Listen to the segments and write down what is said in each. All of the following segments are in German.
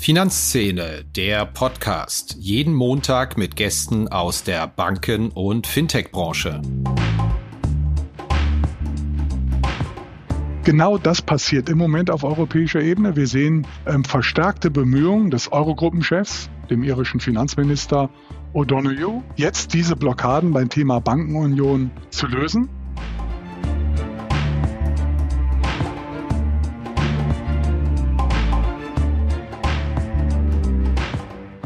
Finanzszene, der Podcast. Jeden Montag mit Gästen aus der Banken- und Fintech-Branche. Genau das passiert im Moment auf europäischer Ebene. Wir sehen ähm, verstärkte Bemühungen des Eurogruppenchefs, dem irischen Finanzminister O'Donoghue, jetzt diese Blockaden beim Thema Bankenunion zu lösen.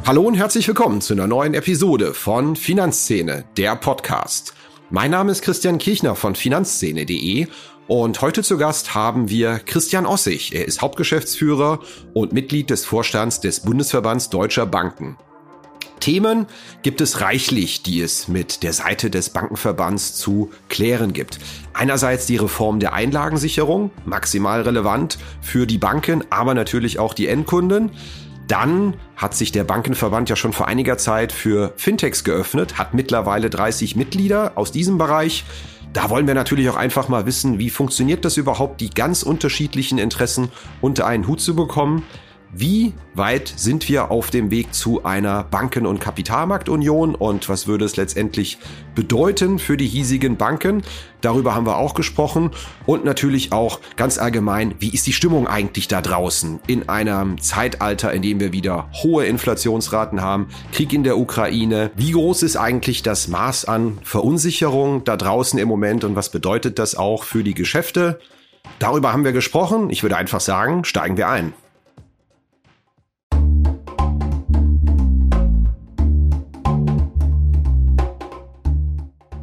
Hallo und herzlich willkommen zu einer neuen Episode von Finanzszene, der Podcast. Mein Name ist Christian Kirchner von finanzszene.de und heute zu Gast haben wir Christian Ossig. Er ist Hauptgeschäftsführer und Mitglied des Vorstands des Bundesverbands Deutscher Banken. Themen gibt es reichlich, die es mit der Seite des Bankenverbands zu klären gibt. Einerseits die Reform der Einlagensicherung, maximal relevant für die Banken, aber natürlich auch die Endkunden. Dann hat sich der Bankenverband ja schon vor einiger Zeit für Fintechs geöffnet, hat mittlerweile 30 Mitglieder aus diesem Bereich. Da wollen wir natürlich auch einfach mal wissen, wie funktioniert das überhaupt, die ganz unterschiedlichen Interessen unter einen Hut zu bekommen. Wie weit sind wir auf dem Weg zu einer Banken- und Kapitalmarktunion und was würde es letztendlich bedeuten für die hiesigen Banken? Darüber haben wir auch gesprochen und natürlich auch ganz allgemein, wie ist die Stimmung eigentlich da draußen in einem Zeitalter, in dem wir wieder hohe Inflationsraten haben, Krieg in der Ukraine? Wie groß ist eigentlich das Maß an Verunsicherung da draußen im Moment und was bedeutet das auch für die Geschäfte? Darüber haben wir gesprochen. Ich würde einfach sagen, steigen wir ein.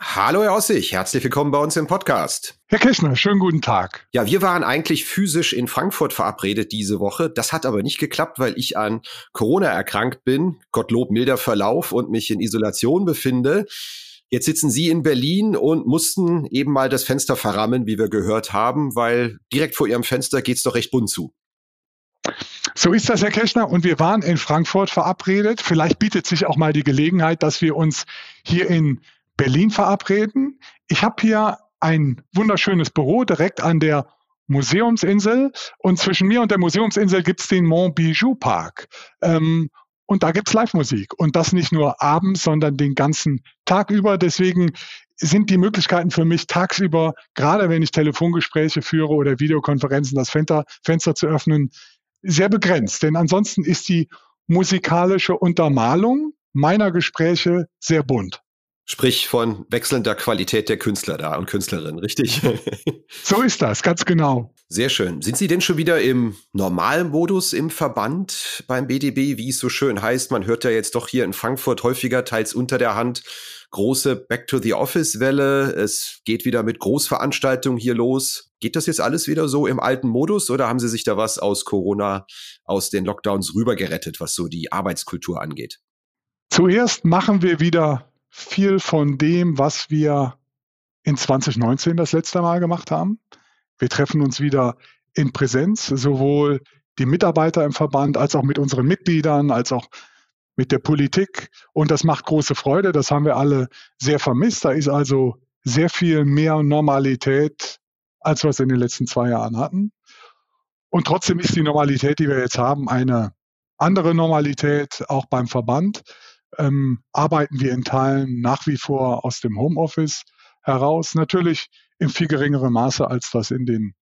Hallo Herr Ossig, herzlich willkommen bei uns im Podcast. Herr Kirchner, schönen guten Tag. Ja, wir waren eigentlich physisch in Frankfurt verabredet diese Woche. Das hat aber nicht geklappt, weil ich an Corona erkrankt bin. Gottlob milder Verlauf und mich in Isolation befinde. Jetzt sitzen Sie in Berlin und mussten eben mal das Fenster verrammen, wie wir gehört haben, weil direkt vor Ihrem Fenster geht's doch recht bunt zu. So ist das, Herr Kirchner. Und wir waren in Frankfurt verabredet. Vielleicht bietet sich auch mal die Gelegenheit, dass wir uns hier in Berlin verabreden. Ich habe hier ein wunderschönes Büro direkt an der Museumsinsel und zwischen mir und der Museumsinsel gibt es den Mont Bijou Park. Ähm, und da gibt es Live-Musik und das nicht nur abends, sondern den ganzen Tag über. Deswegen sind die Möglichkeiten für mich tagsüber, gerade wenn ich Telefongespräche führe oder Videokonferenzen, das Fenster, Fenster zu öffnen, sehr begrenzt. Denn ansonsten ist die musikalische Untermalung meiner Gespräche sehr bunt. Sprich von wechselnder Qualität der Künstler da und Künstlerinnen, richtig? so ist das, ganz genau. Sehr schön. Sind Sie denn schon wieder im normalen Modus im Verband beim BDB, wie es so schön heißt? Man hört ja jetzt doch hier in Frankfurt häufiger, teils unter der Hand, große Back-to-the-Office-Welle. Es geht wieder mit Großveranstaltungen hier los. Geht das jetzt alles wieder so im alten Modus oder haben Sie sich da was aus Corona, aus den Lockdowns rübergerettet, was so die Arbeitskultur angeht? Zuerst machen wir wieder viel von dem, was wir in 2019 das letzte Mal gemacht haben. Wir treffen uns wieder in Präsenz, sowohl die Mitarbeiter im Verband als auch mit unseren Mitgliedern, als auch mit der Politik. Und das macht große Freude. Das haben wir alle sehr vermisst. Da ist also sehr viel mehr Normalität, als wir es in den letzten zwei Jahren hatten. Und trotzdem ist die Normalität, die wir jetzt haben, eine andere Normalität, auch beim Verband. Ähm, arbeiten wir in Teilen nach wie vor aus dem Homeoffice heraus. Natürlich in viel geringerem Maße, als das in den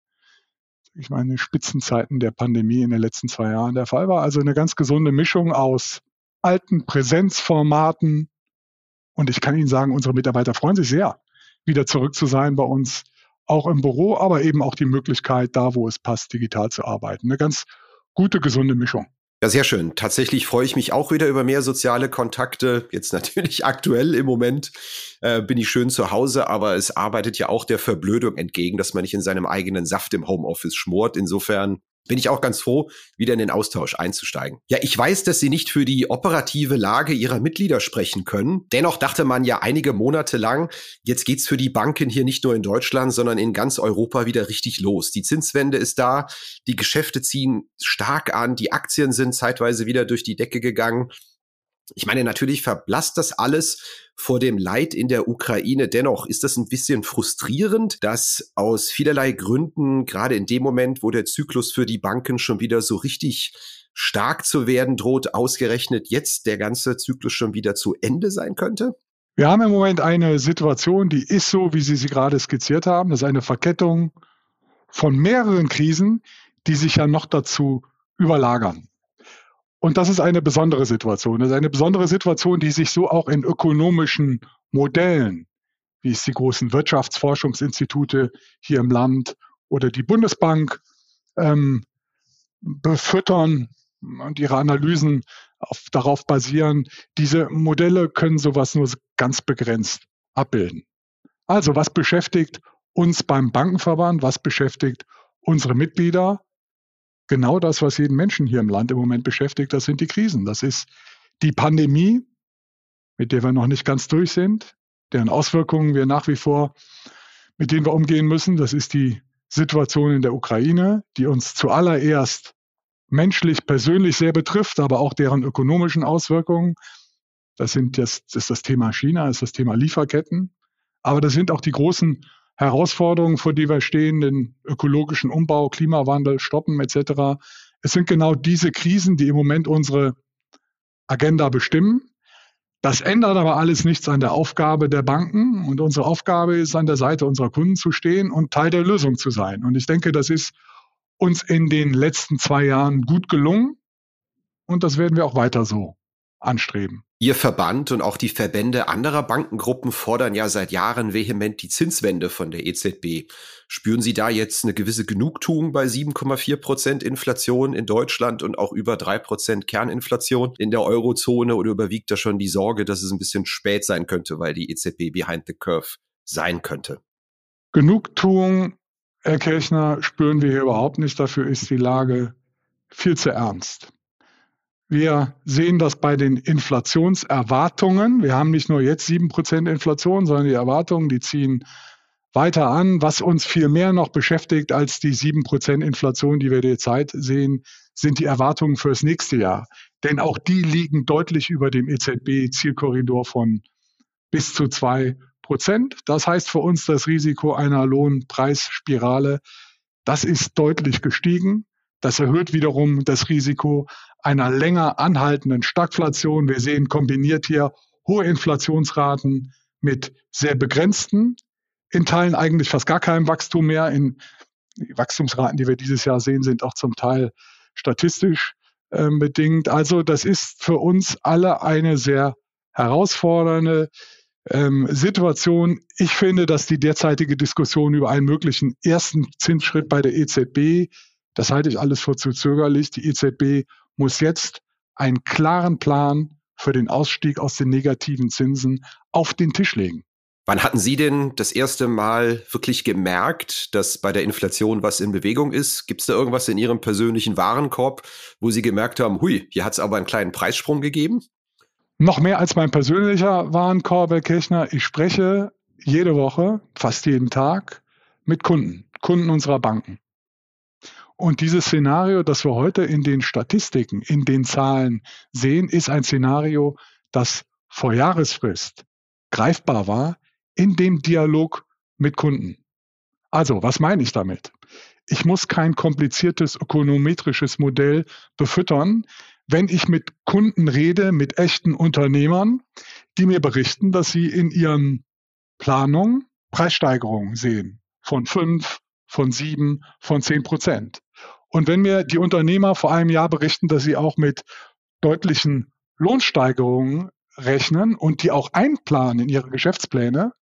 ich meine, Spitzenzeiten der Pandemie in den letzten zwei Jahren der Fall war. Also eine ganz gesunde Mischung aus alten Präsenzformaten. Und ich kann Ihnen sagen, unsere Mitarbeiter freuen sich sehr, wieder zurück zu sein bei uns, auch im Büro, aber eben auch die Möglichkeit, da wo es passt, digital zu arbeiten. Eine ganz gute, gesunde Mischung. Ja, sehr schön. Tatsächlich freue ich mich auch wieder über mehr soziale Kontakte. Jetzt natürlich aktuell im Moment äh, bin ich schön zu Hause, aber es arbeitet ja auch der Verblödung entgegen, dass man nicht in seinem eigenen Saft im Homeoffice schmort. Insofern bin ich auch ganz froh, wieder in den Austausch einzusteigen. Ja, ich weiß, dass Sie nicht für die operative Lage Ihrer Mitglieder sprechen können. Dennoch dachte man ja einige Monate lang, jetzt geht's für die Banken hier nicht nur in Deutschland, sondern in ganz Europa wieder richtig los. Die Zinswende ist da, die Geschäfte ziehen stark an, die Aktien sind zeitweise wieder durch die Decke gegangen. Ich meine, natürlich verblasst das alles vor dem Leid in der Ukraine. Dennoch ist das ein bisschen frustrierend, dass aus vielerlei Gründen, gerade in dem Moment, wo der Zyklus für die Banken schon wieder so richtig stark zu werden droht, ausgerechnet jetzt der ganze Zyklus schon wieder zu Ende sein könnte? Wir haben im Moment eine Situation, die ist so, wie Sie sie gerade skizziert haben. Das ist eine Verkettung von mehreren Krisen, die sich ja noch dazu überlagern. Und das ist eine besondere Situation. Das ist eine besondere Situation, die sich so auch in ökonomischen Modellen, wie es die großen Wirtschaftsforschungsinstitute hier im Land oder die Bundesbank ähm, befüttern und ihre Analysen auf, darauf basieren. Diese Modelle können sowas nur ganz begrenzt abbilden. Also was beschäftigt uns beim Bankenverband? Was beschäftigt unsere Mitglieder? Genau das, was jeden Menschen hier im Land im Moment beschäftigt, das sind die Krisen. Das ist die Pandemie, mit der wir noch nicht ganz durch sind, deren Auswirkungen wir nach wie vor, mit denen wir umgehen müssen. Das ist die Situation in der Ukraine, die uns zuallererst menschlich, persönlich sehr betrifft, aber auch deren ökonomischen Auswirkungen. Das sind jetzt, das ist das Thema China, das ist das Thema Lieferketten. Aber das sind auch die großen Herausforderungen, vor die wir stehen, den ökologischen Umbau, Klimawandel, Stoppen etc. Es sind genau diese Krisen, die im Moment unsere Agenda bestimmen. Das ändert aber alles nichts an der Aufgabe der Banken. Und unsere Aufgabe ist, an der Seite unserer Kunden zu stehen und Teil der Lösung zu sein. Und ich denke, das ist uns in den letzten zwei Jahren gut gelungen. Und das werden wir auch weiter so anstreben. Ihr Verband und auch die Verbände anderer Bankengruppen fordern ja seit Jahren vehement die Zinswende von der EZB. Spüren Sie da jetzt eine gewisse Genugtuung bei 7,4 Prozent Inflation in Deutschland und auch über drei Prozent Kerninflation in der Eurozone oder überwiegt da schon die Sorge, dass es ein bisschen spät sein könnte, weil die EZB behind the curve sein könnte? Genugtuung, Herr Kirchner, spüren wir hier überhaupt nicht. Dafür ist die Lage viel zu ernst. Wir sehen das bei den Inflationserwartungen. Wir haben nicht nur jetzt sieben Prozent Inflation, sondern die Erwartungen, die ziehen weiter an. Was uns viel mehr noch beschäftigt als die sieben Prozent Inflation, die wir derzeit sehen, sind die Erwartungen fürs nächste Jahr. Denn auch die liegen deutlich über dem EZB-Zielkorridor von bis zu zwei Prozent. Das heißt für uns das Risiko einer Lohnpreisspirale, das ist deutlich gestiegen. Das erhöht wiederum das Risiko einer länger anhaltenden Stagflation. Wir sehen kombiniert hier hohe Inflationsraten mit sehr begrenzten, in Teilen eigentlich fast gar keinem Wachstum mehr. In, die Wachstumsraten, die wir dieses Jahr sehen, sind auch zum Teil statistisch äh, bedingt. Also das ist für uns alle eine sehr herausfordernde ähm, Situation. Ich finde, dass die derzeitige Diskussion über einen möglichen ersten Zinsschritt bei der EZB das halte ich alles für zu zögerlich. Die EZB muss jetzt einen klaren Plan für den Ausstieg aus den negativen Zinsen auf den Tisch legen. Wann hatten Sie denn das erste Mal wirklich gemerkt, dass bei der Inflation was in Bewegung ist? Gibt es da irgendwas in Ihrem persönlichen Warenkorb, wo Sie gemerkt haben, hui, hier hat es aber einen kleinen Preissprung gegeben? Noch mehr als mein persönlicher Warenkorb, Herr Kirchner. Ich spreche jede Woche, fast jeden Tag mit Kunden, Kunden unserer Banken. Und dieses Szenario, das wir heute in den Statistiken, in den Zahlen sehen, ist ein Szenario, das vor Jahresfrist greifbar war in dem Dialog mit Kunden. Also, was meine ich damit? ich muss kein kompliziertes ökonometrisches Modell befüttern, wenn ich mit Kunden rede, mit echten Unternehmern, die mir berichten, dass sie in ihren Planungen Preissteigerungen sehen von fünf, von sieben, von zehn Prozent. Und wenn mir die Unternehmer vor einem Jahr berichten, dass sie auch mit deutlichen Lohnsteigerungen rechnen und die auch einplanen in ihre Geschäftspläne,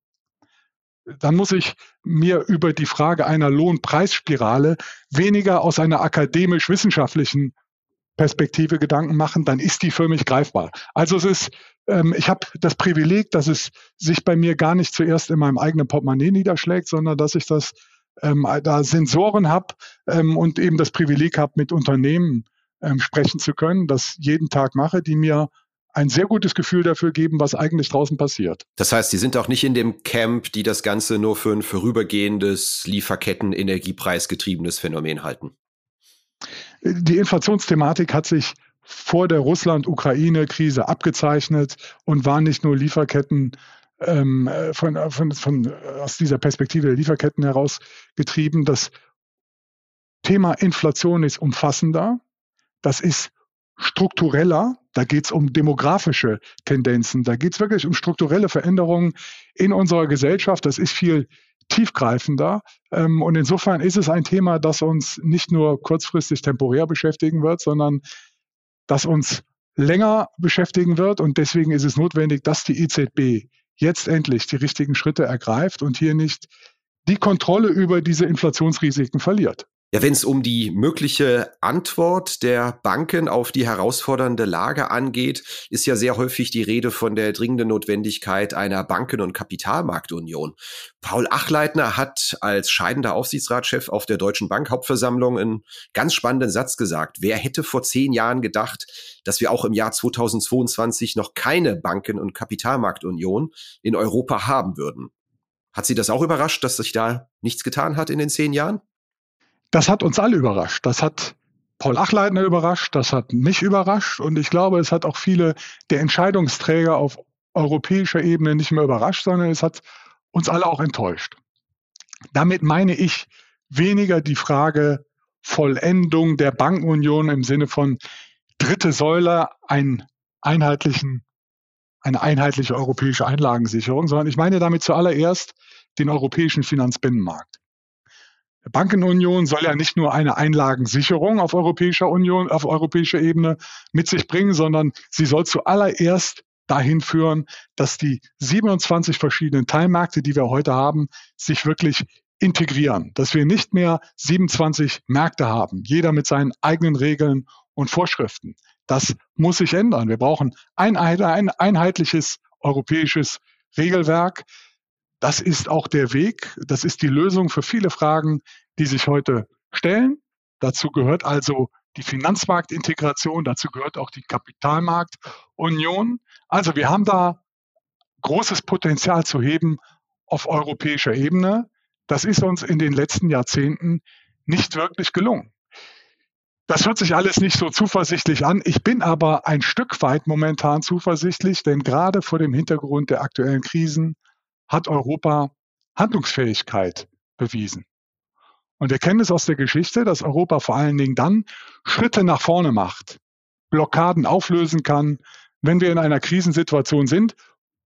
dann muss ich mir über die Frage einer Lohnpreisspirale weniger aus einer akademisch-wissenschaftlichen Perspektive Gedanken machen, dann ist die für mich greifbar. Also es ist, ähm, ich habe das Privileg, dass es sich bei mir gar nicht zuerst in meinem eigenen Portemonnaie niederschlägt, sondern dass ich das ähm, da Sensoren habe ähm, und eben das Privileg habe, mit Unternehmen ähm, sprechen zu können, das jeden Tag mache, die mir ein sehr gutes Gefühl dafür geben, was eigentlich draußen passiert. Das heißt, Sie sind auch nicht in dem Camp, die das Ganze nur für ein vorübergehendes Lieferketten-Energiepreisgetriebenes Phänomen halten. Die Inflationsthematik hat sich vor der Russland-Ukraine-Krise abgezeichnet und war nicht nur Lieferketten ähm, von, von, von, aus dieser Perspektive der Lieferketten heraus getrieben. Das Thema Inflation ist umfassender. Das ist struktureller. Da geht es um demografische Tendenzen. Da geht es wirklich um strukturelle Veränderungen in unserer Gesellschaft. Das ist viel tiefgreifender. Ähm, und insofern ist es ein Thema, das uns nicht nur kurzfristig temporär beschäftigen wird, sondern das uns länger beschäftigen wird. Und deswegen ist es notwendig, dass die EZB jetzt endlich die richtigen Schritte ergreift und hier nicht die Kontrolle über diese Inflationsrisiken verliert. Ja, wenn es um die mögliche Antwort der Banken auf die herausfordernde Lage angeht, ist ja sehr häufig die Rede von der dringenden Notwendigkeit einer Banken- und Kapitalmarktunion. Paul Achleitner hat als scheidender Aufsichtsratschef auf der Deutschen Bankhauptversammlung einen ganz spannenden Satz gesagt. Wer hätte vor zehn Jahren gedacht, dass wir auch im Jahr 2022 noch keine Banken- und Kapitalmarktunion in Europa haben würden? Hat Sie das auch überrascht, dass sich da nichts getan hat in den zehn Jahren? Das hat uns alle überrascht. Das hat Paul Achleitner überrascht, das hat mich überrascht und ich glaube, es hat auch viele der Entscheidungsträger auf europäischer Ebene nicht mehr überrascht, sondern es hat uns alle auch enttäuscht. Damit meine ich weniger die Frage Vollendung der Bankenunion im Sinne von dritte Säule, einen einheitlichen, eine einheitliche europäische Einlagensicherung, sondern ich meine damit zuallererst den europäischen Finanzbinnenmarkt. Bankenunion soll ja nicht nur eine Einlagensicherung auf europäischer Union, auf europäischer Ebene mit sich bringen, sondern sie soll zuallererst dahin führen, dass die 27 verschiedenen Teilmärkte, die wir heute haben, sich wirklich integrieren, dass wir nicht mehr 27 Märkte haben, jeder mit seinen eigenen Regeln und Vorschriften. Das muss sich ändern. Wir brauchen ein, ein einheitliches europäisches Regelwerk, das ist auch der Weg, das ist die Lösung für viele Fragen, die sich heute stellen. Dazu gehört also die Finanzmarktintegration, dazu gehört auch die Kapitalmarktunion. Also wir haben da großes Potenzial zu heben auf europäischer Ebene. Das ist uns in den letzten Jahrzehnten nicht wirklich gelungen. Das hört sich alles nicht so zuversichtlich an. Ich bin aber ein Stück weit momentan zuversichtlich, denn gerade vor dem Hintergrund der aktuellen Krisen hat Europa Handlungsfähigkeit bewiesen. Und wir kennen es aus der Geschichte, dass Europa vor allen Dingen dann Schritte nach vorne macht, Blockaden auflösen kann, wenn wir in einer Krisensituation sind.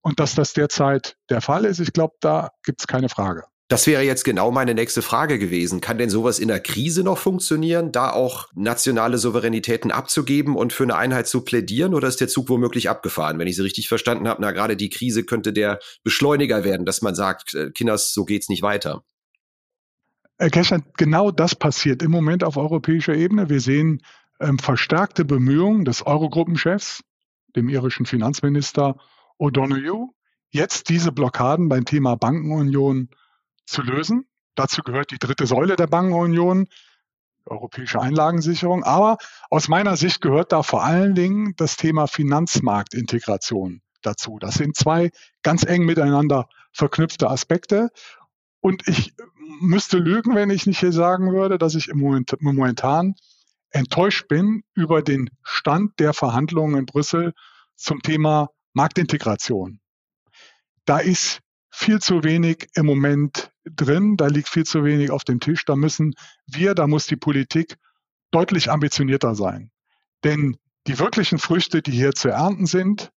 Und dass das derzeit der Fall ist, ich glaube, da gibt es keine Frage. Das wäre jetzt genau meine nächste Frage gewesen. Kann denn sowas in der Krise noch funktionieren, da auch nationale Souveränitäten abzugeben und für eine Einheit zu plädieren? Oder ist der Zug womöglich abgefahren? Wenn ich Sie richtig verstanden habe, na gerade die Krise könnte der Beschleuniger werden, dass man sagt, äh, Kinders, so geht's nicht weiter. Herr Kescher, genau das passiert im Moment auf europäischer Ebene. Wir sehen ähm, verstärkte Bemühungen des Eurogruppenchefs, dem irischen Finanzminister O'Donoghue, jetzt diese Blockaden beim Thema Bankenunion zu lösen. Dazu gehört die dritte Säule der Bankenunion, europäische Einlagensicherung. Aber aus meiner Sicht gehört da vor allen Dingen das Thema Finanzmarktintegration dazu. Das sind zwei ganz eng miteinander verknüpfte Aspekte. Und ich müsste lügen, wenn ich nicht hier sagen würde, dass ich im Moment, momentan enttäuscht bin über den Stand der Verhandlungen in Brüssel zum Thema Marktintegration. Da ist viel zu wenig im Moment drin, da liegt viel zu wenig auf dem Tisch. Da müssen wir, da muss die Politik deutlich ambitionierter sein. Denn die wirklichen Früchte, die hier zu ernten sind,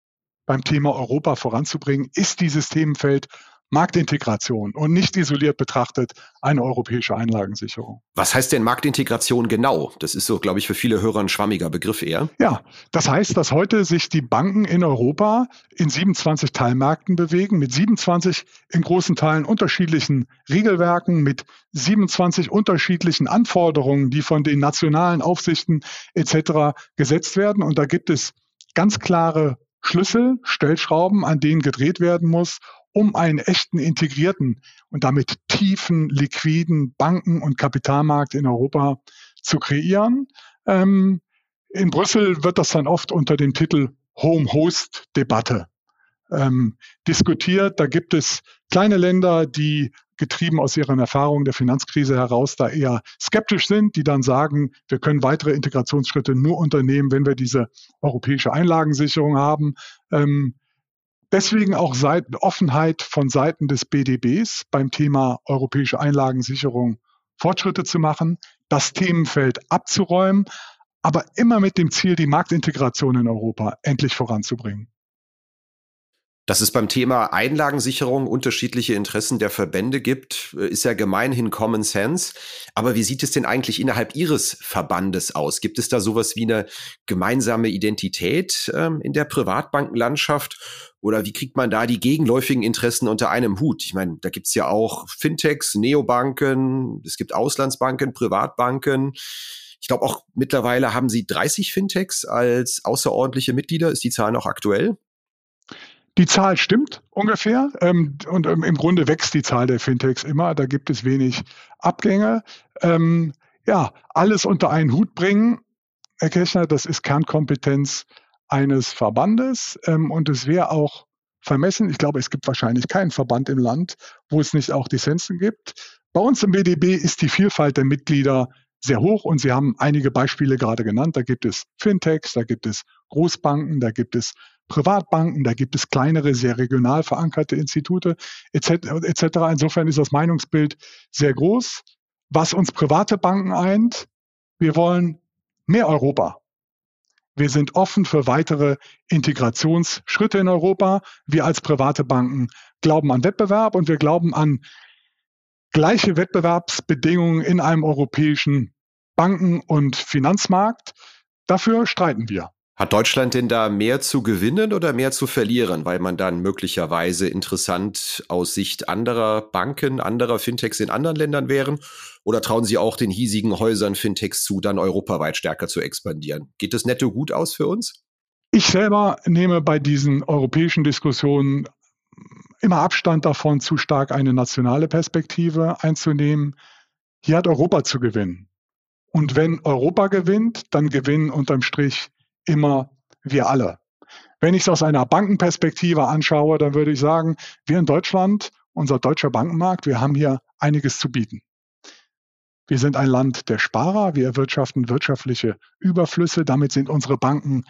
beim Thema Europa voranzubringen, ist dieses Themenfeld Marktintegration und nicht isoliert betrachtet eine europäische Einlagensicherung. Was heißt denn Marktintegration genau? Das ist so, glaube ich, für viele Hörer ein schwammiger Begriff eher. Ja, das heißt, dass heute sich die Banken in Europa in 27 Teilmärkten bewegen, mit 27 in großen Teilen unterschiedlichen Regelwerken, mit 27 unterschiedlichen Anforderungen, die von den nationalen Aufsichten etc. gesetzt werden. Und da gibt es ganz klare Schlüssel, Stellschrauben, an denen gedreht werden muss, um einen echten integrierten und damit tiefen, liquiden Banken- und Kapitalmarkt in Europa zu kreieren. Ähm, in Brüssel wird das dann oft unter dem Titel Home-Host-Debatte ähm, diskutiert. Da gibt es kleine Länder, die getrieben aus ihren Erfahrungen der Finanzkrise heraus da eher skeptisch sind, die dann sagen, wir können weitere Integrationsschritte nur unternehmen, wenn wir diese europäische Einlagensicherung haben. Ähm, Deswegen auch Seiten, Offenheit von Seiten des BDBs beim Thema europäische Einlagensicherung Fortschritte zu machen, das Themenfeld abzuräumen, aber immer mit dem Ziel, die Marktintegration in Europa endlich voranzubringen. Dass es beim Thema Einlagensicherung unterschiedliche Interessen der Verbände gibt, äh, ist ja gemeinhin Common Sense. Aber wie sieht es denn eigentlich innerhalb Ihres Verbandes aus? Gibt es da sowas wie eine gemeinsame Identität ähm, in der Privatbankenlandschaft? Oder wie kriegt man da die gegenläufigen Interessen unter einem Hut? Ich meine, da gibt's ja auch Fintechs, Neobanken, es gibt Auslandsbanken, Privatbanken. Ich glaube auch mittlerweile haben Sie 30 Fintechs als außerordentliche Mitglieder. Ist die Zahl noch aktuell? Die Zahl stimmt ungefähr ähm, und ähm, im Grunde wächst die Zahl der Fintechs immer. Da gibt es wenig Abgänge. Ähm, ja, alles unter einen Hut bringen, Herr Kirchner, das ist Kernkompetenz eines Verbandes ähm, und es wäre auch vermessen. Ich glaube, es gibt wahrscheinlich keinen Verband im Land, wo es nicht auch Dissensen gibt. Bei uns im BDB ist die Vielfalt der Mitglieder sehr hoch und Sie haben einige Beispiele gerade genannt. Da gibt es Fintechs, da gibt es Großbanken, da gibt es Privatbanken, da gibt es kleinere, sehr regional verankerte Institute etc. Insofern ist das Meinungsbild sehr groß. Was uns private Banken eint, wir wollen mehr Europa. Wir sind offen für weitere Integrationsschritte in Europa. Wir als private Banken glauben an Wettbewerb und wir glauben an gleiche Wettbewerbsbedingungen in einem europäischen Banken- und Finanzmarkt. Dafür streiten wir. Hat Deutschland denn da mehr zu gewinnen oder mehr zu verlieren, weil man dann möglicherweise interessant aus Sicht anderer Banken, anderer Fintechs in anderen Ländern wären? Oder trauen Sie auch den hiesigen Häusern Fintechs zu, dann europaweit stärker zu expandieren? Geht das netto gut aus für uns? Ich selber nehme bei diesen europäischen Diskussionen immer Abstand davon, zu stark eine nationale Perspektive einzunehmen. Hier hat Europa zu gewinnen. Und wenn Europa gewinnt, dann gewinnen unterm Strich immer wir alle. Wenn ich es aus einer Bankenperspektive anschaue, dann würde ich sagen, wir in Deutschland, unser deutscher Bankenmarkt, wir haben hier einiges zu bieten. Wir sind ein Land der Sparer, wir erwirtschaften wirtschaftliche Überflüsse, damit sind unsere Banken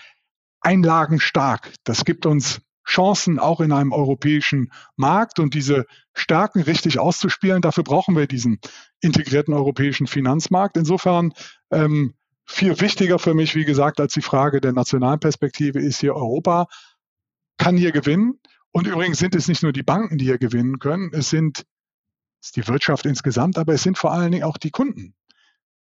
einlagenstark. Das gibt uns Chancen auch in einem europäischen Markt und diese Stärken richtig auszuspielen. Dafür brauchen wir diesen integrierten europäischen Finanzmarkt. Insofern ähm, viel wichtiger für mich, wie gesagt, als die Frage der nationalen Perspektive ist hier Europa kann hier gewinnen. Und übrigens sind es nicht nur die Banken, die hier gewinnen können, es sind es ist die Wirtschaft insgesamt, aber es sind vor allen Dingen auch die Kunden.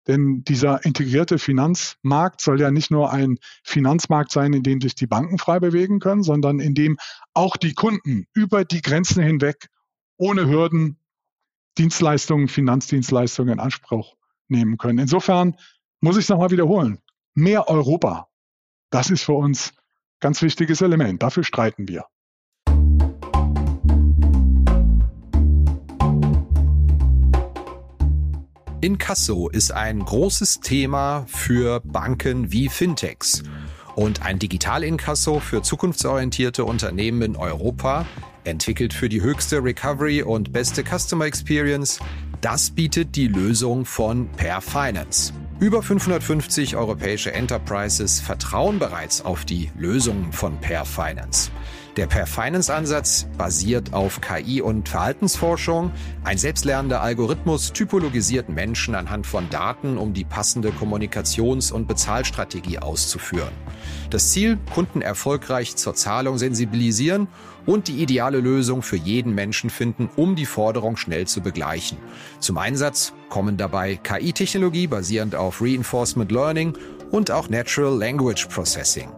Denn dieser integrierte Finanzmarkt soll ja nicht nur ein Finanzmarkt sein, in dem sich die Banken frei bewegen können, sondern in dem auch die Kunden über die Grenzen hinweg ohne Hürden Dienstleistungen, Finanzdienstleistungen in Anspruch nehmen können. Insofern muss ich es nochmal wiederholen. Mehr Europa. Das ist für uns ganz wichtiges Element. Dafür streiten wir. Inkasso ist ein großes Thema für Banken wie Fintechs. Und ein Digital-Inkasso für zukunftsorientierte Unternehmen in Europa, entwickelt für die höchste Recovery und beste Customer Experience, das bietet die Lösung von Per Finance. Über 550 europäische Enterprises vertrauen bereits auf die Lösungen von Per Finance. Der Per Finance Ansatz basiert auf KI und Verhaltensforschung. Ein selbstlernender Algorithmus typologisiert Menschen anhand von Daten, um die passende Kommunikations- und Bezahlstrategie auszuführen. Das Ziel, Kunden erfolgreich zur Zahlung sensibilisieren und die ideale Lösung für jeden Menschen finden, um die Forderung schnell zu begleichen. Zum Einsatz kommen dabei KI-Technologie basierend auf Reinforcement Learning und auch Natural Language Processing.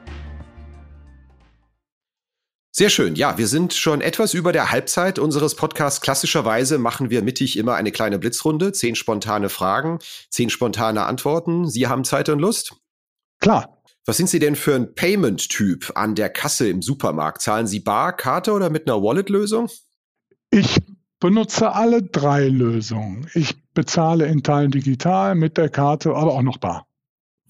Sehr schön. Ja, wir sind schon etwas über der Halbzeit unseres Podcasts. Klassischerweise machen wir mittig immer eine kleine Blitzrunde. Zehn spontane Fragen, zehn spontane Antworten. Sie haben Zeit und Lust? Klar. Was sind Sie denn für ein Payment-Typ an der Kasse im Supermarkt? Zahlen Sie bar, Karte oder mit einer Wallet-Lösung? Ich benutze alle drei Lösungen. Ich bezahle in Teilen digital, mit der Karte, aber auch noch bar.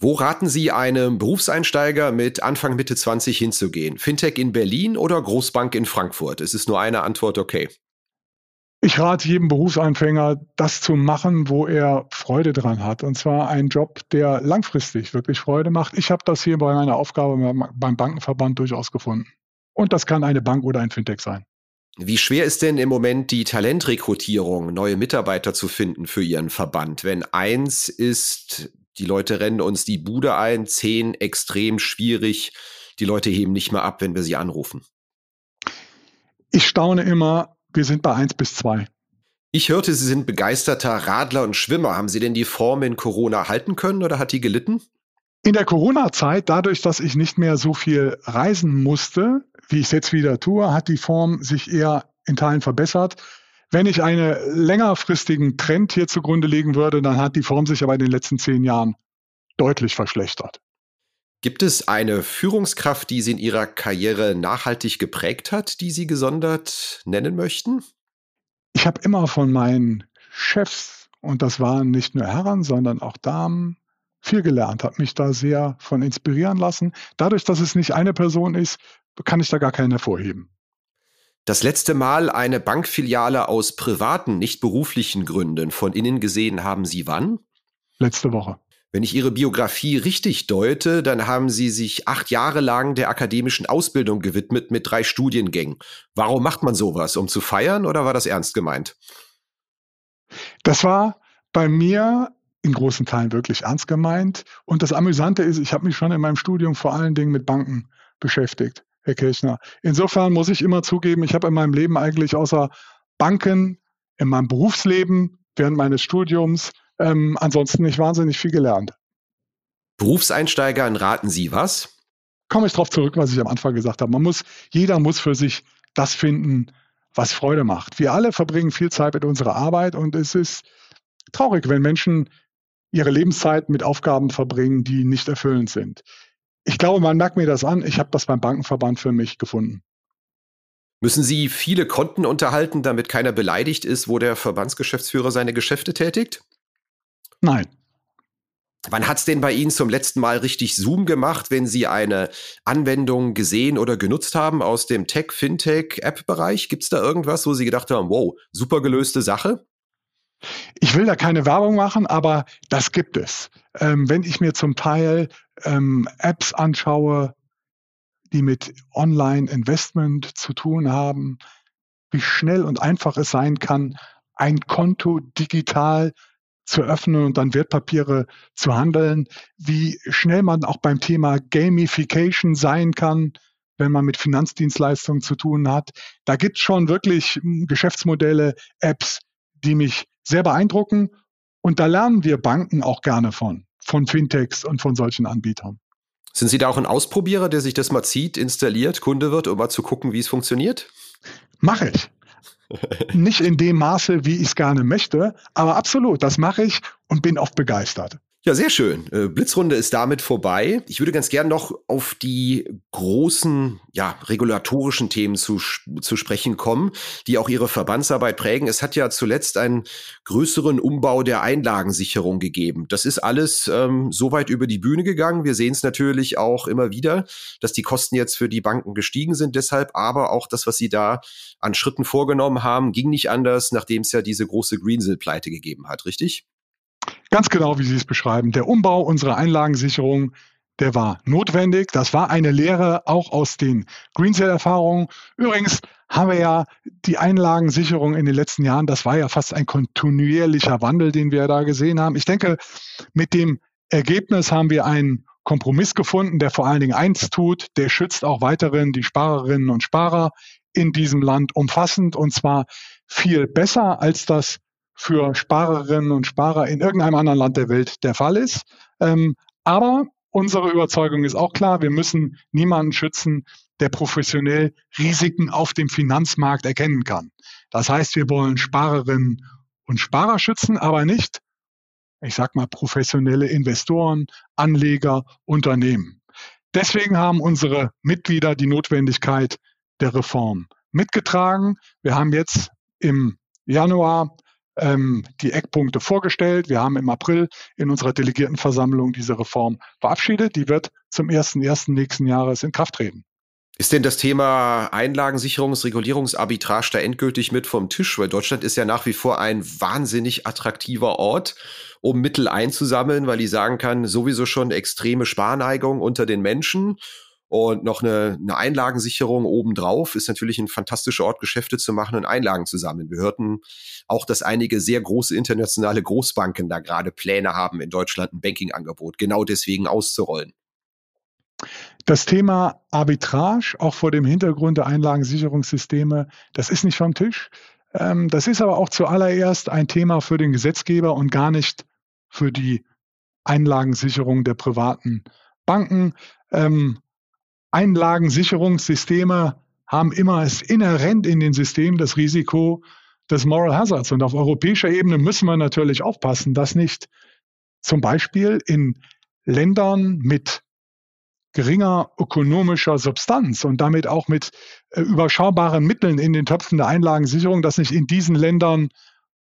Wo raten Sie einem Berufseinsteiger mit Anfang Mitte 20 hinzugehen? Fintech in Berlin oder Großbank in Frankfurt? Es ist nur eine Antwort, okay. Ich rate jedem Berufseinfänger, das zu machen, wo er Freude dran hat. Und zwar einen Job, der langfristig wirklich Freude macht. Ich habe das hier bei meiner Aufgabe beim Bankenverband durchaus gefunden. Und das kann eine Bank oder ein Fintech sein. Wie schwer ist denn im Moment die Talentrekrutierung, neue Mitarbeiter zu finden für Ihren Verband? Wenn eins ist, die Leute rennen uns die Bude ein, zehn extrem schwierig, die Leute heben nicht mehr ab, wenn wir sie anrufen. Ich staune immer, wir sind bei eins bis zwei. Ich hörte, Sie sind begeisterter Radler und Schwimmer. Haben Sie denn die Form in Corona halten können oder hat die gelitten? In der Corona-Zeit, dadurch, dass ich nicht mehr so viel reisen musste, wie ich es jetzt wieder tue, hat die Form sich eher in Teilen verbessert. Wenn ich einen längerfristigen Trend hier zugrunde legen würde, dann hat die Form sich aber in den letzten zehn Jahren deutlich verschlechtert. Gibt es eine Führungskraft, die Sie in Ihrer Karriere nachhaltig geprägt hat, die Sie gesondert nennen möchten? Ich habe immer von meinen Chefs, und das waren nicht nur Herren, sondern auch Damen, viel gelernt, habe mich da sehr von inspirieren lassen. Dadurch, dass es nicht eine Person ist, kann ich da gar keinen hervorheben. Das letzte Mal eine Bankfiliale aus privaten, nicht beruflichen Gründen von innen gesehen haben Sie wann? Letzte Woche. Wenn ich Ihre Biografie richtig deute, dann haben Sie sich acht Jahre lang der akademischen Ausbildung gewidmet mit drei Studiengängen. Warum macht man sowas? Um zu feiern oder war das ernst gemeint? Das war bei mir in großen Teilen wirklich ernst gemeint. Und das Amüsante ist, ich habe mich schon in meinem Studium vor allen Dingen mit Banken beschäftigt. Herr Kirchner. Insofern muss ich immer zugeben, ich habe in meinem Leben eigentlich außer Banken, in meinem Berufsleben, während meines Studiums, ähm, ansonsten nicht wahnsinnig viel gelernt. Berufseinsteigern raten Sie was? Komme ich darauf zurück, was ich am Anfang gesagt habe. Man muss, jeder muss für sich das finden, was Freude macht. Wir alle verbringen viel Zeit mit unserer Arbeit und es ist traurig, wenn Menschen ihre Lebenszeit mit Aufgaben verbringen, die nicht erfüllend sind ich glaube, man merkt mir das an. Ich habe das beim Bankenverband für mich gefunden. Müssen Sie viele Konten unterhalten, damit keiner beleidigt ist, wo der Verbandsgeschäftsführer seine Geschäfte tätigt? Nein. Wann hat es denn bei Ihnen zum letzten Mal richtig Zoom gemacht, wenn Sie eine Anwendung gesehen oder genutzt haben aus dem Tech, Fintech, App-Bereich? Gibt es da irgendwas, wo Sie gedacht haben, wow, super gelöste Sache? Ich will da keine Werbung machen, aber das gibt es. Ähm, wenn ich mir zum Teil ähm, Apps anschaue, die mit Online-Investment zu tun haben, wie schnell und einfach es sein kann, ein Konto digital zu öffnen und dann Wertpapiere zu handeln, wie schnell man auch beim Thema Gamification sein kann, wenn man mit Finanzdienstleistungen zu tun hat. Da gibt es schon wirklich hm, Geschäftsmodelle, Apps, die mich sehr beeindrucken. Und da lernen wir Banken auch gerne von, von Fintechs und von solchen Anbietern. Sind Sie da auch ein Ausprobierer, der sich das mal zieht, installiert, Kunde wird, um mal zu gucken, wie es funktioniert? Mache ich. Nicht in dem Maße, wie ich es gerne möchte, aber absolut, das mache ich und bin oft begeistert. Ja, sehr schön. Äh, Blitzrunde ist damit vorbei. Ich würde ganz gern noch auf die großen, ja, regulatorischen Themen zu, zu sprechen kommen, die auch Ihre Verbandsarbeit prägen. Es hat ja zuletzt einen größeren Umbau der Einlagensicherung gegeben. Das ist alles ähm, so weit über die Bühne gegangen. Wir sehen es natürlich auch immer wieder, dass die Kosten jetzt für die Banken gestiegen sind. Deshalb aber auch das, was Sie da an Schritten vorgenommen haben, ging nicht anders, nachdem es ja diese große Greensill-Pleite gegeben hat, richtig? Ganz genau, wie Sie es beschreiben. Der Umbau unserer Einlagensicherung, der war notwendig. Das war eine Lehre auch aus den Greensill-Erfahrungen. Übrigens haben wir ja die Einlagensicherung in den letzten Jahren, das war ja fast ein kontinuierlicher Wandel, den wir da gesehen haben. Ich denke, mit dem Ergebnis haben wir einen Kompromiss gefunden, der vor allen Dingen eins tut, der schützt auch weiterhin die Sparerinnen und Sparer in diesem Land umfassend und zwar viel besser, als das für Sparerinnen und Sparer in irgendeinem anderen Land der Welt der Fall ist. Ähm, aber unsere Überzeugung ist auch klar, wir müssen niemanden schützen, der professionell Risiken auf dem Finanzmarkt erkennen kann. Das heißt, wir wollen Sparerinnen und Sparer schützen, aber nicht, ich sag mal, professionelle Investoren, Anleger, Unternehmen. Deswegen haben unsere Mitglieder die Notwendigkeit der Reform mitgetragen. Wir haben jetzt im Januar ähm, die Eckpunkte vorgestellt. Wir haben im April in unserer Delegiertenversammlung diese Reform verabschiedet. Die wird zum 1.1. nächsten Jahres in Kraft treten. Ist denn das Thema Einlagensicherungs-, Regulierungsarbitrage da endgültig mit vom Tisch? Weil Deutschland ist ja nach wie vor ein wahnsinnig attraktiver Ort, um Mittel einzusammeln, weil die sagen kann, sowieso schon extreme Sparneigung unter den Menschen und noch eine, eine Einlagensicherung obendrauf ist natürlich ein fantastischer Ort, Geschäfte zu machen und Einlagen zu sammeln. Wir hörten auch, dass einige sehr große internationale Großbanken da gerade Pläne haben, in Deutschland ein Bankingangebot genau deswegen auszurollen. Das Thema Arbitrage, auch vor dem Hintergrund der Einlagensicherungssysteme, das ist nicht vom Tisch. Ähm, das ist aber auch zuallererst ein Thema für den Gesetzgeber und gar nicht für die Einlagensicherung der privaten Banken. Ähm, Einlagensicherungssysteme haben immer es inhärent in den Systemen das Risiko des Moral Hazards. Und auf europäischer Ebene müssen wir natürlich aufpassen, dass nicht zum Beispiel in Ländern mit geringer ökonomischer Substanz und damit auch mit äh, überschaubaren Mitteln in den Töpfen der Einlagensicherung, dass nicht in diesen Ländern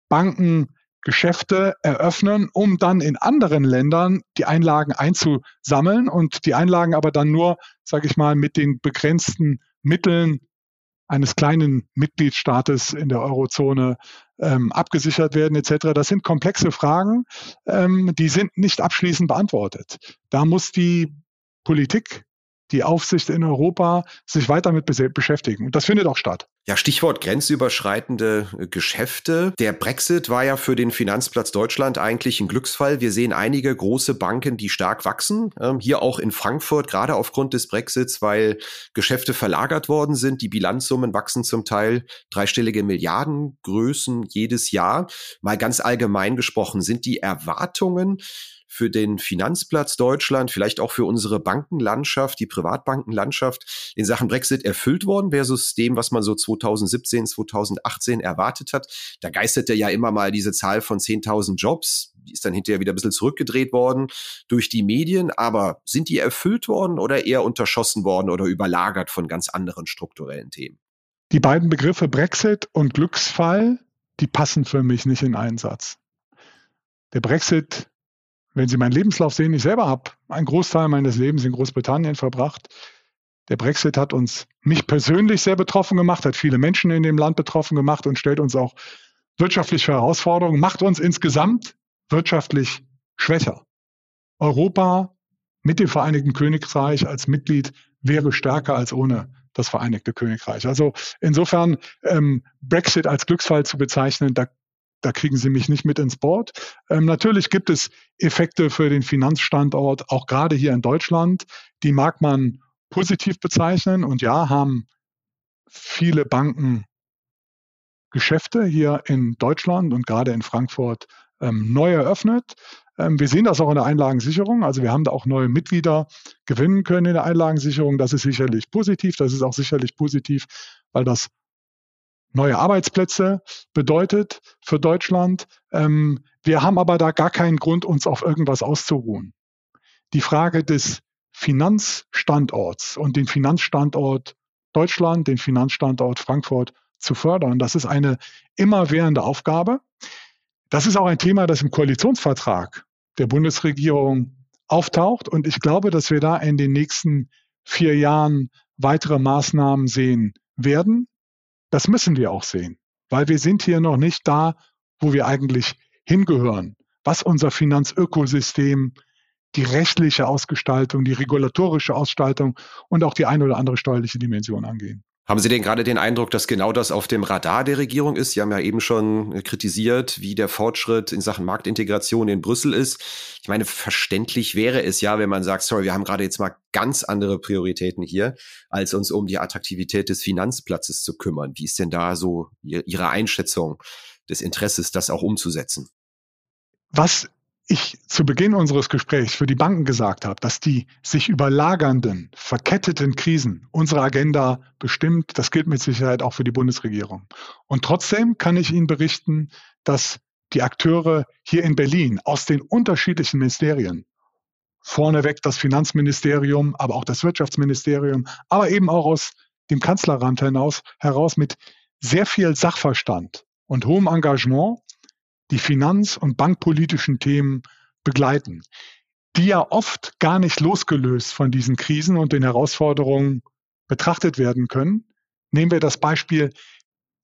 Banken Geschäfte eröffnen, um dann in anderen Ländern die Einlagen einzusammeln und die Einlagen aber dann nur, sage ich mal, mit den begrenzten Mitteln eines kleinen Mitgliedstaates in der Eurozone ähm, abgesichert werden etc. Das sind komplexe Fragen, ähm, die sind nicht abschließend beantwortet. Da muss die Politik die Aufsicht in Europa sich weiter mit beschäftigen. Und das findet auch statt. Ja, Stichwort grenzüberschreitende äh, Geschäfte. Der Brexit war ja für den Finanzplatz Deutschland eigentlich ein Glücksfall. Wir sehen einige große Banken, die stark wachsen. Ähm, hier auch in Frankfurt, gerade aufgrund des Brexits, weil Geschäfte verlagert worden sind. Die Bilanzsummen wachsen zum Teil dreistellige Milliardengrößen jedes Jahr. Mal ganz allgemein gesprochen, sind die Erwartungen für den Finanzplatz Deutschland, vielleicht auch für unsere Bankenlandschaft, die Privatbankenlandschaft in Sachen Brexit erfüllt worden versus dem, was man so 2017, 2018 erwartet hat. Da geisterte ja immer mal diese Zahl von 10.000 Jobs. Die ist dann hinterher wieder ein bisschen zurückgedreht worden durch die Medien. Aber sind die erfüllt worden oder eher unterschossen worden oder überlagert von ganz anderen strukturellen Themen? Die beiden Begriffe Brexit und Glücksfall, die passen für mich nicht in einen Satz. Der Brexit wenn Sie meinen Lebenslauf sehen, ich selber habe einen Großteil meines Lebens in Großbritannien verbracht. Der Brexit hat uns, mich persönlich sehr betroffen gemacht, hat viele Menschen in dem Land betroffen gemacht und stellt uns auch wirtschaftliche Herausforderungen, macht uns insgesamt wirtschaftlich schwächer. Europa mit dem Vereinigten Königreich als Mitglied wäre stärker als ohne das Vereinigte Königreich. Also insofern ähm, Brexit als Glücksfall zu bezeichnen, da da kriegen Sie mich nicht mit ins Board. Ähm, natürlich gibt es Effekte für den Finanzstandort, auch gerade hier in Deutschland. Die mag man positiv bezeichnen. Und ja, haben viele Banken Geschäfte hier in Deutschland und gerade in Frankfurt ähm, neu eröffnet. Ähm, wir sehen das auch in der Einlagensicherung. Also wir haben da auch neue Mitglieder gewinnen können in der Einlagensicherung. Das ist sicherlich positiv. Das ist auch sicherlich positiv, weil das neue Arbeitsplätze bedeutet für Deutschland. Ähm, Wir haben aber da gar keinen Grund, uns auf irgendwas auszuruhen. Die Frage des Finanzstandorts und den Finanzstandort Deutschland, den Finanzstandort Frankfurt zu fördern, das ist eine immerwährende Aufgabe. Das ist auch ein Thema, das im Koalitionsvertrag der Bundesregierung auftaucht. Und ich glaube, dass wir da in den nächsten vier Jahren weitere Maßnahmen sehen werden. Das müssen wir auch sehen, weil wir sind hier noch nicht da, wo wir eigentlich hingehören, was unser Finanzökosystem, die rechtliche Ausgestaltung, die regulatorische Ausgestaltung und auch die eine oder andere steuerliche Dimension angehen. Haben Sie denn gerade den Eindruck, dass genau das auf dem Radar der Regierung ist? Sie haben ja eben schon kritisiert, wie der Fortschritt in Sachen Marktintegration in Brüssel ist. Ich meine, verständlich wäre es ja, wenn man sagt, sorry, wir haben gerade jetzt mal ganz andere Prioritäten hier, als uns um die Attraktivität des Finanzplatzes zu kümmern. Wie ist denn da so Ihre Einschätzung des Interesses, das auch umzusetzen? Was ich zu Beginn unseres Gesprächs für die Banken gesagt habe, dass die sich überlagernden, verketteten Krisen unsere Agenda bestimmt, das gilt mit Sicherheit auch für die Bundesregierung. Und trotzdem kann ich Ihnen berichten, dass die Akteure hier in Berlin aus den unterschiedlichen Ministerien, vorneweg das Finanzministerium, aber auch das Wirtschaftsministerium, aber eben auch aus dem Kanzleramt hinaus, heraus mit sehr viel Sachverstand und hohem Engagement die finanz- und bankpolitischen Themen begleiten, die ja oft gar nicht losgelöst von diesen Krisen und den Herausforderungen betrachtet werden können. Nehmen wir das Beispiel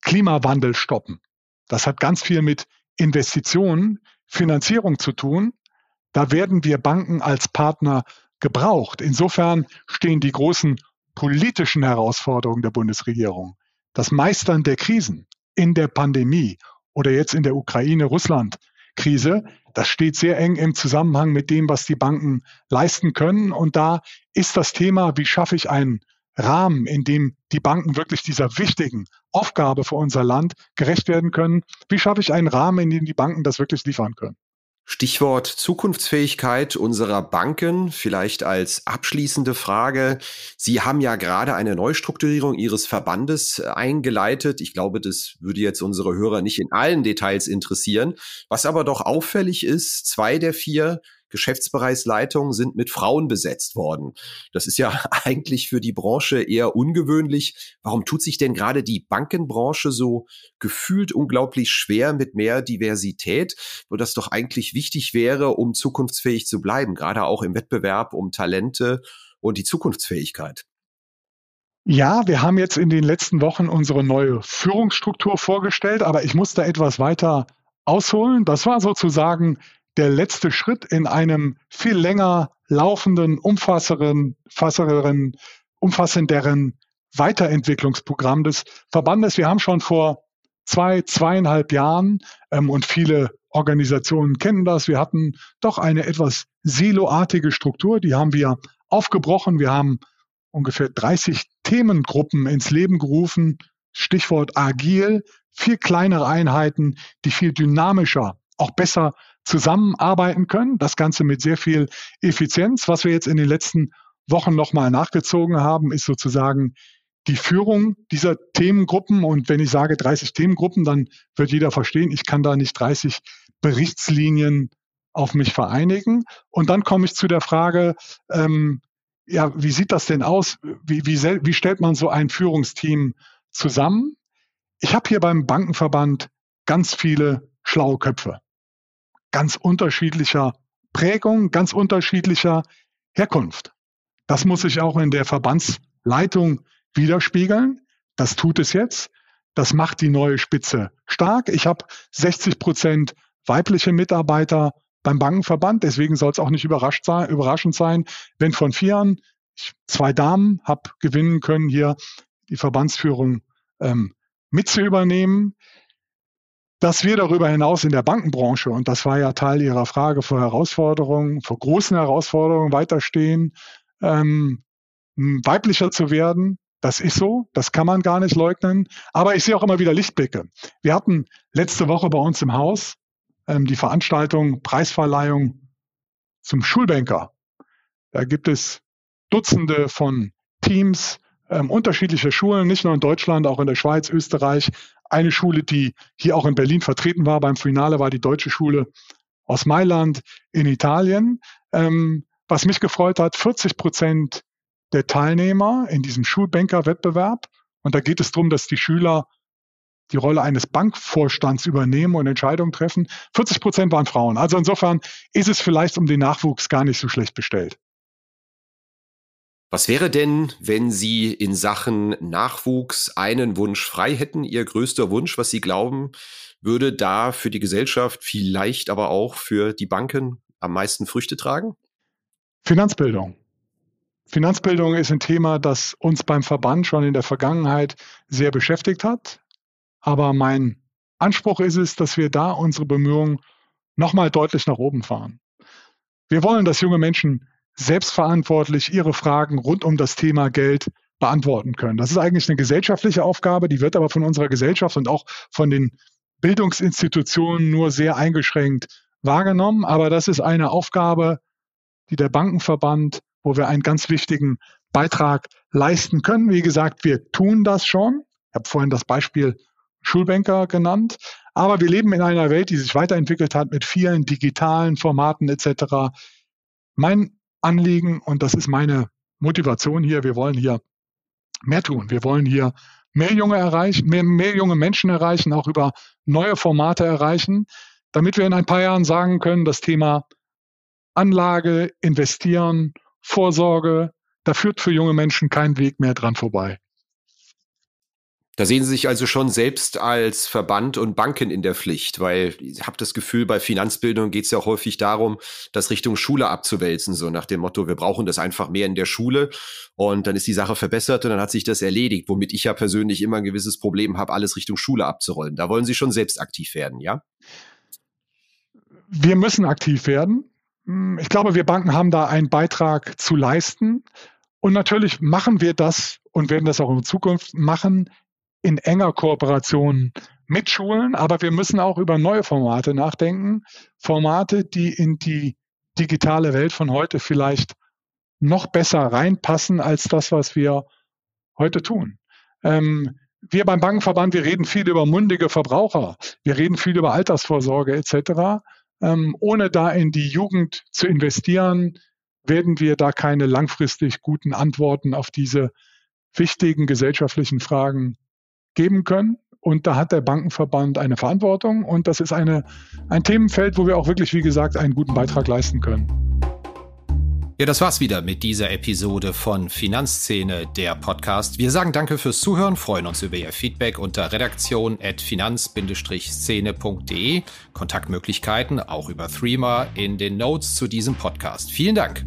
Klimawandel stoppen. Das hat ganz viel mit Investitionen, Finanzierung zu tun. Da werden wir Banken als Partner gebraucht. Insofern stehen die großen politischen Herausforderungen der Bundesregierung, das Meistern der Krisen in der Pandemie oder jetzt in der Ukraine-Russland-Krise, das steht sehr eng im Zusammenhang mit dem, was die Banken leisten können. Und da ist das Thema, wie schaffe ich einen Rahmen, in dem die Banken wirklich dieser wichtigen Aufgabe für unser Land gerecht werden können? Wie schaffe ich einen Rahmen, in dem die Banken das wirklich liefern können? Stichwort Zukunftsfähigkeit unserer Banken, vielleicht als abschließende Frage. Sie haben ja gerade eine Neustrukturierung Ihres Verbandes äh, eingeleitet. Ich glaube, das würde jetzt unsere Hörer nicht in allen Details interessieren. Was aber doch auffällig ist, zwei der vier Geschäftsbereichsleitungen sind mit Frauen besetzt worden. Das ist ja eigentlich für die Branche eher ungewöhnlich. Warum tut sich denn gerade die Bankenbranche so gefühlt unglaublich schwer mit mehr Diversität, wo das doch eigentlich wichtig wäre, um zukunftsfähig zu bleiben, gerade auch im Wettbewerb um Talente und die Zukunftsfähigkeit? Ja, wir haben jetzt in den letzten Wochen unsere neue Führungsstruktur vorgestellt, aber ich muss da etwas weiter ausholen. Das war sozusagen der letzte Schritt in einem viel länger laufenden, umfasseren, fasseren, umfassenderen Weiterentwicklungsprogramm des Verbandes. Wir haben schon vor zwei, zweieinhalb Jahren ähm, und viele Organisationen kennen das. Wir hatten doch eine etwas siloartige Struktur, die haben wir aufgebrochen. Wir haben ungefähr 30 Themengruppen ins Leben gerufen. Stichwort agil, viel kleinere Einheiten, die viel dynamischer, auch besser zusammenarbeiten können. Das Ganze mit sehr viel Effizienz. Was wir jetzt in den letzten Wochen nochmal nachgezogen haben, ist sozusagen die Führung dieser Themengruppen. Und wenn ich sage 30 Themengruppen, dann wird jeder verstehen, ich kann da nicht 30 Berichtslinien auf mich vereinigen. Und dann komme ich zu der Frage, ähm, ja, wie sieht das denn aus? Wie, wie, wie stellt man so ein Führungsteam zusammen? Ich habe hier beim Bankenverband ganz viele schlaue Köpfe ganz unterschiedlicher Prägung, ganz unterschiedlicher Herkunft. Das muss sich auch in der Verbandsleitung widerspiegeln. Das tut es jetzt. Das macht die neue Spitze stark. Ich habe 60 Prozent weibliche Mitarbeiter beim Bankenverband. Deswegen soll es auch nicht sein, überraschend sein, wenn von vier ich zwei Damen habe gewinnen können, hier die Verbandsführung ähm, mit zu übernehmen dass wir darüber hinaus in der Bankenbranche, und das war ja Teil Ihrer Frage, vor Herausforderungen, vor großen Herausforderungen weiterstehen, ähm, weiblicher zu werden. Das ist so, das kann man gar nicht leugnen. Aber ich sehe auch immer wieder Lichtblicke. Wir hatten letzte Woche bei uns im Haus ähm, die Veranstaltung Preisverleihung zum Schulbanker. Da gibt es Dutzende von Teams, ähm, unterschiedliche Schulen, nicht nur in Deutschland, auch in der Schweiz, Österreich. Eine Schule, die hier auch in Berlin vertreten war beim Finale, war die deutsche Schule aus Mailand in Italien. Ähm, was mich gefreut hat, 40 Prozent der Teilnehmer in diesem Schulbanker-Wettbewerb. Und da geht es darum, dass die Schüler die Rolle eines Bankvorstands übernehmen und Entscheidungen treffen. 40 Prozent waren Frauen. Also insofern ist es vielleicht um den Nachwuchs gar nicht so schlecht bestellt. Was wäre denn, wenn Sie in Sachen Nachwuchs einen Wunsch frei hätten, Ihr größter Wunsch, was Sie glauben, würde da für die Gesellschaft, vielleicht aber auch für die Banken am meisten Früchte tragen? Finanzbildung. Finanzbildung ist ein Thema, das uns beim Verband schon in der Vergangenheit sehr beschäftigt hat. Aber mein Anspruch ist es, dass wir da unsere Bemühungen nochmal deutlich nach oben fahren. Wir wollen, dass junge Menschen selbstverantwortlich ihre Fragen rund um das Thema Geld beantworten können. Das ist eigentlich eine gesellschaftliche Aufgabe, die wird aber von unserer Gesellschaft und auch von den Bildungsinstitutionen nur sehr eingeschränkt wahrgenommen. Aber das ist eine Aufgabe, die der Bankenverband, wo wir einen ganz wichtigen Beitrag leisten können. Wie gesagt, wir tun das schon. Ich habe vorhin das Beispiel Schulbanker genannt. Aber wir leben in einer Welt, die sich weiterentwickelt hat mit vielen digitalen Formaten etc. Mein Anliegen und das ist meine Motivation hier. Wir wollen hier mehr tun. Wir wollen hier mehr junge erreichen, mehr, mehr junge Menschen erreichen, auch über neue Formate erreichen, damit wir in ein paar Jahren sagen können, das Thema Anlage, Investieren, Vorsorge, da führt für junge Menschen kein Weg mehr dran vorbei. Da sehen Sie sich also schon selbst als Verband und Banken in der Pflicht, weil ich habe das Gefühl, bei Finanzbildung geht es ja häufig darum, das Richtung Schule abzuwälzen, so nach dem Motto, wir brauchen das einfach mehr in der Schule und dann ist die Sache verbessert und dann hat sich das erledigt, womit ich ja persönlich immer ein gewisses Problem habe, alles Richtung Schule abzurollen. Da wollen Sie schon selbst aktiv werden, ja? Wir müssen aktiv werden. Hm, ich glaube, wir Banken haben da einen Beitrag zu leisten. Und natürlich machen wir das und werden das auch in Zukunft machen in enger Kooperation mit Schulen, aber wir müssen auch über neue Formate nachdenken. Formate, die in die digitale Welt von heute vielleicht noch besser reinpassen als das, was wir heute tun. Ähm, wir beim Bankenverband, wir reden viel über mundige Verbraucher, wir reden viel über Altersvorsorge etc. Ähm, ohne da in die Jugend zu investieren, werden wir da keine langfristig guten Antworten auf diese wichtigen gesellschaftlichen Fragen geben können. Und da hat der Bankenverband eine Verantwortung. Und das ist eine, ein Themenfeld, wo wir auch wirklich, wie gesagt, einen guten Beitrag leisten können. Ja, das war's wieder mit dieser Episode von Finanzszene, der Podcast. Wir sagen danke fürs Zuhören, freuen uns über Ihr Feedback unter redaktion.finanz-szene.de. Kontaktmöglichkeiten auch über Threema in den Notes zu diesem Podcast. Vielen Dank.